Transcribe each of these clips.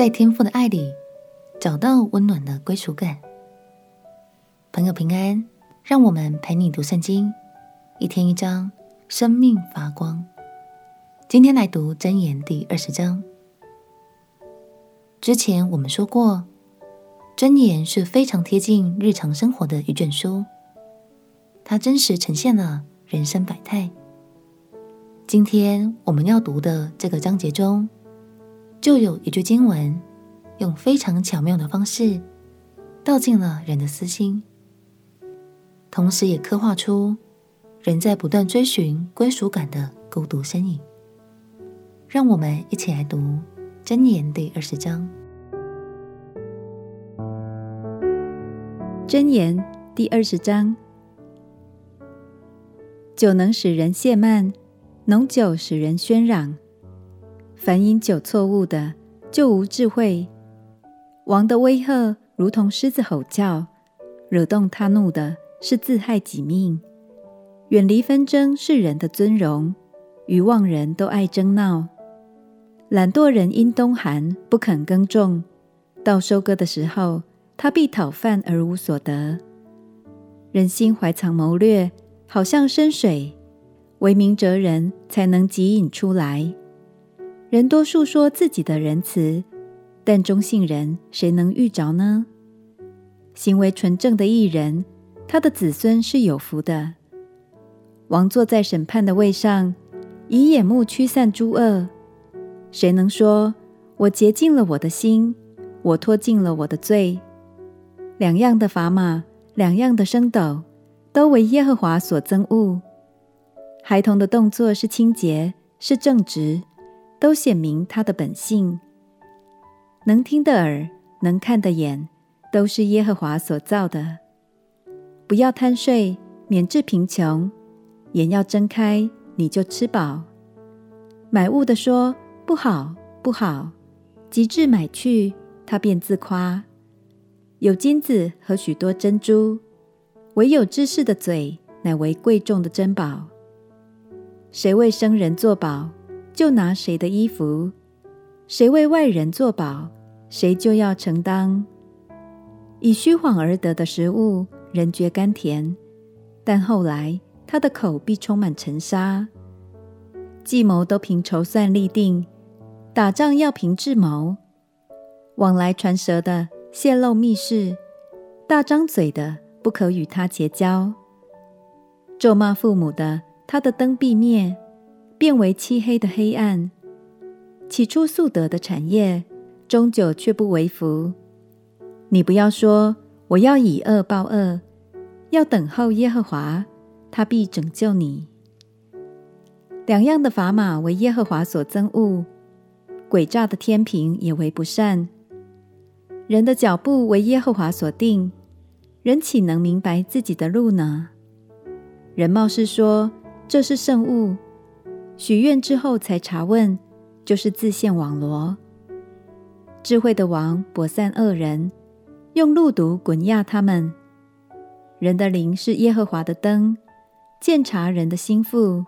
在天父的爱里找到温暖的归属感。朋友平安，让我们陪你读圣经，一天一章，生命发光。今天来读箴言第二十章。之前我们说过，箴言是非常贴近日常生活的一卷书，它真实呈现了人生百态。今天我们要读的这个章节中，就有一句经文，用非常巧妙的方式道尽了人的私心，同时也刻画出人在不断追寻归属感的孤独身影。让我们一起来读箴言第二十章。箴言第二十章：酒能使人亵慢，浓酒使人喧嚷。凡饮酒错误的，就无智慧。王的威吓如同狮子吼叫，惹动他怒的是自害己命。远离纷争是人的尊荣，愚妄人都爱争闹。懒惰人因冬寒不肯耕种，到收割的时候，他必讨饭而无所得。人心怀藏谋略，好像深水，唯明哲人才能汲饮出来。人多述说自己的仁慈，但忠信人谁能遇着呢？行为纯正的艺人，他的子孙是有福的。王坐在审判的位上，以眼目驱散诸恶。谁能说：我洁净了我的心，我脱尽了我的罪？两样的砝码，两样的升斗，都为耶和华所憎恶。孩童的动作是清洁，是正直。都显明他的本性。能听的耳，能看的眼，都是耶和华所造的。不要贪睡，免致贫穷；眼要睁开，你就吃饱。买物的说不好，不好，及至买去，他便自夸。有金子和许多珍珠，唯有知识的嘴，乃为贵重的珍宝。谁为生人作保？就拿谁的衣服，谁为外人作保，谁就要承担。以虚谎而得的食物，人觉甘甜，但后来他的口必充满尘沙。计谋都凭筹算立定，打仗要凭智谋。往来传舌的泄露密事，大张嘴的不可与他结交。咒骂父母的，他的灯必灭。变为漆黑的黑暗。起初素得的产业，终久却不为福。你不要说，我要以恶报恶，要等候耶和华，他必拯救你。两样的砝码为耶和华所憎恶，诡诈的天平也为不善。人的脚步为耶和华所定，人岂能明白自己的路呢？人貌似说，这是圣物。许愿之后才查问，就是自陷网罗。智慧的王拨散恶人，用路毒滚压他们。人的灵是耶和华的灯，鉴察人的心腹。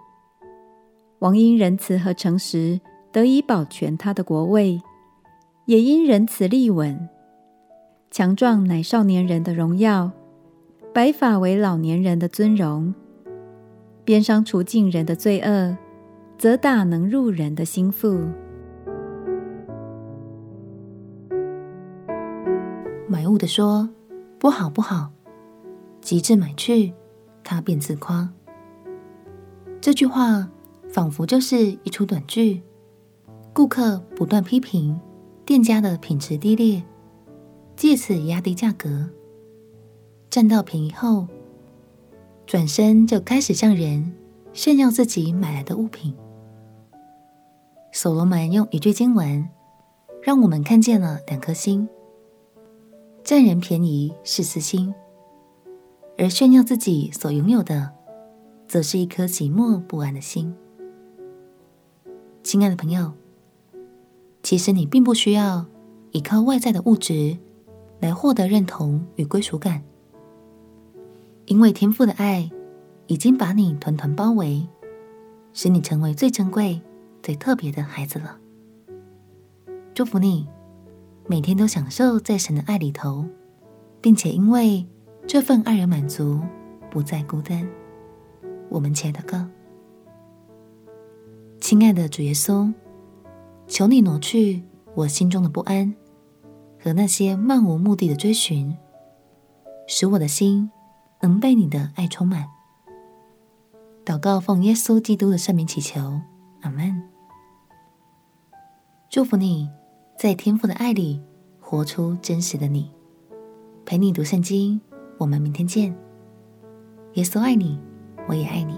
王因仁慈和诚实得以保全他的国位，也因仁慈立稳。强壮乃少年人的荣耀，白发为老年人的尊荣。鞭伤除尽人的罪恶。责打能入人的心腹。买物的说：“不好，不好。”及至买去，他便自夸。这句话仿佛就是一出短剧。顾客不断批评店家的品质低劣，借此压低价格，占到便宜后，转身就开始向人炫耀自己买来的物品。所罗门用一句经文，让我们看见了两颗心：占人便宜是私心，而炫耀自己所拥有的，则是一颗寂寞不安的心。亲爱的朋友，其实你并不需要依靠外在的物质来获得认同与归属感，因为天赋的爱已经把你团团包围，使你成为最珍贵。最特别的孩子了，祝福你每天都享受在神的爱里头，并且因为这份爱而满足，不再孤单。我们亲爱的歌，亲爱的主耶稣，求你挪去我心中的不安和那些漫无目的的追寻，使我的心能被你的爱充满。祷告奉耶稣基督的圣名祈求，阿门。祝福你在天父的爱里活出真实的你。陪你读圣经，我们明天见。耶稣爱你，我也爱你。